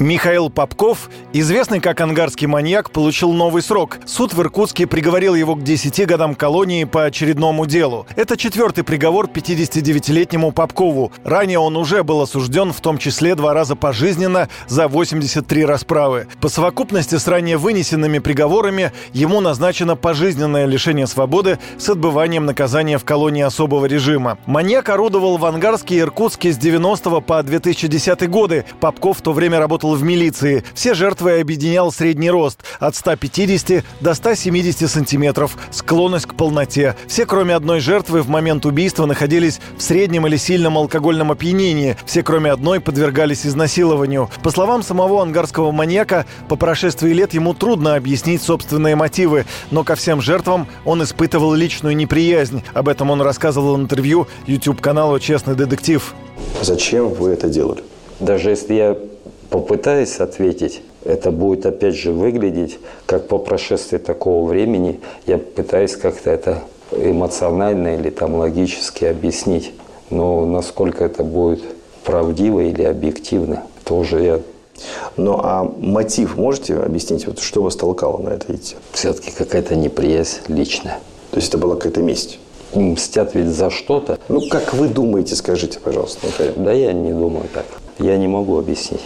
Михаил Попков, известный как ангарский маньяк, получил новый срок. Суд в Иркутске приговорил его к 10 годам колонии по очередному делу. Это четвертый приговор 59-летнему Попкову. Ранее он уже был осужден, в том числе два раза пожизненно за 83 расправы. По совокупности с ранее вынесенными приговорами ему назначено пожизненное лишение свободы с отбыванием наказания в колонии особого режима. Маньяк орудовал в Ангарске и Иркутске с 90 по 2010 годы. Попков в то время работал работал в милиции. Все жертвы объединял средний рост от 150 до 170 сантиметров, склонность к полноте. Все, кроме одной жертвы, в момент убийства находились в среднем или сильном алкогольном опьянении. Все, кроме одной, подвергались изнасилованию. По словам самого ангарского маньяка, по прошествии лет ему трудно объяснить собственные мотивы, но ко всем жертвам он испытывал личную неприязнь. Об этом он рассказывал в интервью YouTube-каналу «Честный детектив». Зачем вы это делали? Даже если я попытаюсь ответить, это будет опять же выглядеть, как по прошествии такого времени я пытаюсь как-то это эмоционально или там логически объяснить. Но насколько это будет правдиво или объективно, тоже я ну а мотив можете объяснить, вот что вас толкало на это идти? Все-таки какая-то неприязнь личная. То есть это была какая-то месть? Мстят ведь за что-то. Ну как вы думаете, скажите, пожалуйста. Михаил? Да я не думаю так. Я не могу объяснить.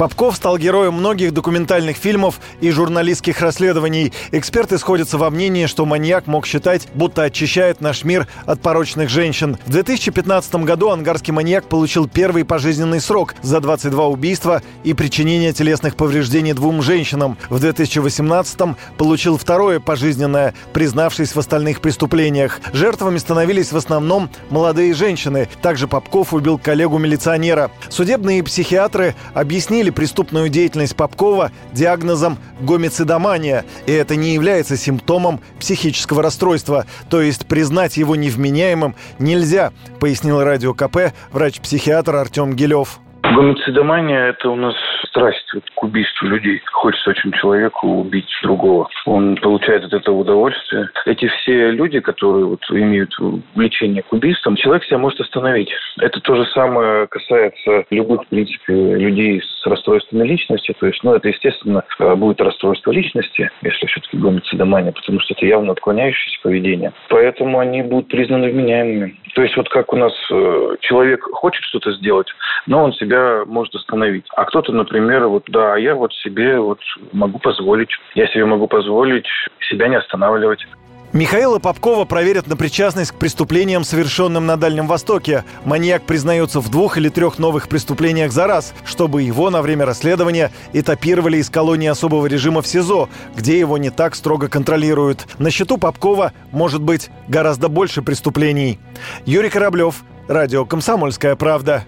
Попков стал героем многих документальных фильмов и журналистских расследований. Эксперты сходятся во мнении, что маньяк мог считать, будто очищает наш мир от порочных женщин. В 2015 году ангарский маньяк получил первый пожизненный срок за 22 убийства и причинение телесных повреждений двум женщинам. В 2018 получил второе пожизненное, признавшись в остальных преступлениях. Жертвами становились в основном молодые женщины. Также Попков убил коллегу-милиционера. Судебные психиатры объяснили подтвердили преступную деятельность Попкова диагнозом гомицидомания, и это не является симптомом психического расстройства, то есть признать его невменяемым нельзя, пояснил радио КП врач-психиатр Артем Гилев. Гомицидомания – это у нас страсть вот, к убийству людей. Хочется очень человеку убить другого. Он получает от этого удовольствие. Эти все люди, которые вот имеют влечение к убийствам, человек себя может остановить. Это то же самое касается любых, в принципе, людей с расстройствами личности. То есть, ну, это, естественно, будет расстройство личности, если все-таки гомицидомания, потому что это явно отклоняющееся поведение. Поэтому они будут признаны вменяемыми. То есть, вот как у нас э, человек хочет что-то сделать, но он себя может остановить. А кто-то, например, вот да, я вот себе вот могу позволить. Я себе могу позволить себя не останавливать. Михаила Попкова проверят на причастность к преступлениям, совершенным на Дальнем Востоке. Маньяк признается в двух или трех новых преступлениях за раз, чтобы его на время расследования этапировали из колонии особого режима в СИЗО, где его не так строго контролируют. На счету Попкова может быть гораздо больше преступлений. Юрий Кораблев, Радио «Комсомольская правда».